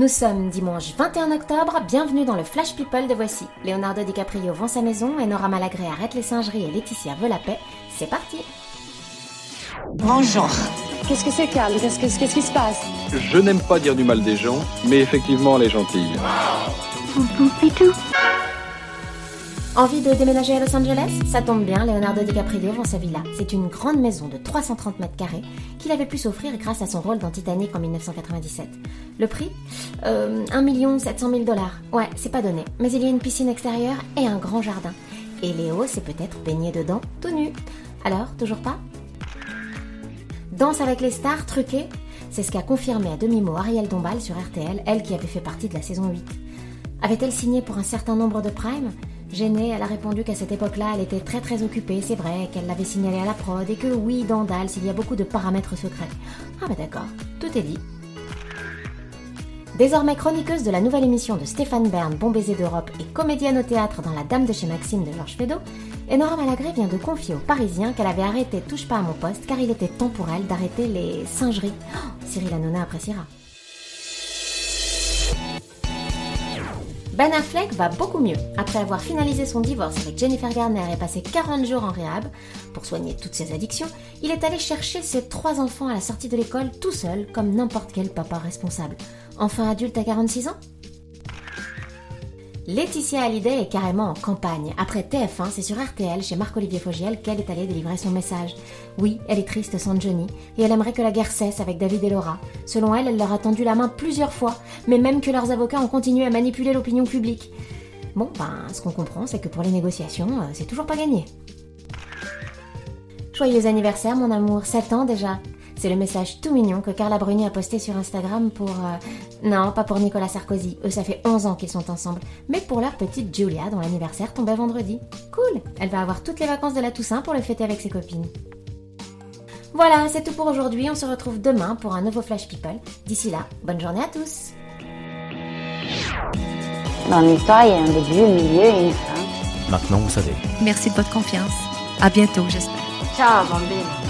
Nous sommes dimanche 21 octobre, bienvenue dans le Flash People de Voici. Leonardo DiCaprio vend sa maison, Enora Malagré arrête les singeries et Laetitia veut la paix. C'est parti Bonjour. Qu'est-ce que c'est, Carl Qu'est-ce que- qu'est-ce qui se passe? Je n'aime pas dire du mal des gens, mais effectivement, elle est gentille. Envie de déménager à Los Angeles? Ça tombe bien, Leonardo DiCaprio vend sa villa. C'est une grande maison de 330 mètres carrés qu'il avait pu s'offrir grâce à son rôle dans Titanic en 1997. Le prix? Euh, 1 700 000 dollars. Ouais, c'est pas donné. Mais il y a une piscine extérieure et un grand jardin. Et Léo s'est peut-être baigné dedans tout nu. Alors, toujours pas? Danse avec les stars truquée C'est ce qu'a confirmé à demi-mot Ariel Dombal sur RTL, elle qui avait fait partie de la saison 8. Avait-elle signé pour un certain nombre de primes? Gênée, elle a répondu qu'à cette époque-là, elle était très très occupée, c'est vrai, qu'elle l'avait signalé à la prod et que oui, dans Dals, il y a beaucoup de paramètres secrets. Ah bah d'accord, tout est dit. Désormais chroniqueuse de la nouvelle émission de Stéphane Bern, Bon baiser d'Europe et comédienne au théâtre dans La Dame de chez Maxime de Georges Feydeau, Enora Malagré vient de confier aux Parisiens qu'elle avait arrêté Touche pas à mon poste car il était temps pour elle d'arrêter les singeries. Oh, Cyril Hanouna appréciera. Ben Affleck va beaucoup mieux. Après avoir finalisé son divorce avec Jennifer Garner et passé 40 jours en réhab pour soigner toutes ses addictions, il est allé chercher ses trois enfants à la sortie de l'école tout seul, comme n'importe quel papa responsable. Enfin adulte à 46 ans? Laetitia Hallyday est carrément en campagne. Après TF1, c'est sur RTL, chez Marc-Olivier Fogiel, qu'elle est allée délivrer son message. Oui, elle est triste sans Johnny, et elle aimerait que la guerre cesse avec David et Laura. Selon elle, elle leur a tendu la main plusieurs fois, mais même que leurs avocats ont continué à manipuler l'opinion publique. Bon, ben, ce qu'on comprend, c'est que pour les négociations, euh, c'est toujours pas gagné. Joyeux anniversaire, mon amour, 7 ans déjà. C'est le message tout mignon que Carla Bruni a posté sur Instagram pour... euh, Non, pas pour Nicolas Sarkozy, eux ça fait 11 ans qu'ils sont ensemble, mais pour leur petite Julia dont l'anniversaire tombait vendredi. Cool Elle va avoir toutes les vacances de la Toussaint pour le fêter avec ses copines. Voilà, c'est tout pour aujourd'hui, on se retrouve demain pour un nouveau Flash People. D'ici là, bonne journée à tous Dans l'histoire, il y a un début, un milieu et une fin. Maintenant, vous savez. Merci de votre confiance. À bientôt, j'espère. Ciao, bambine.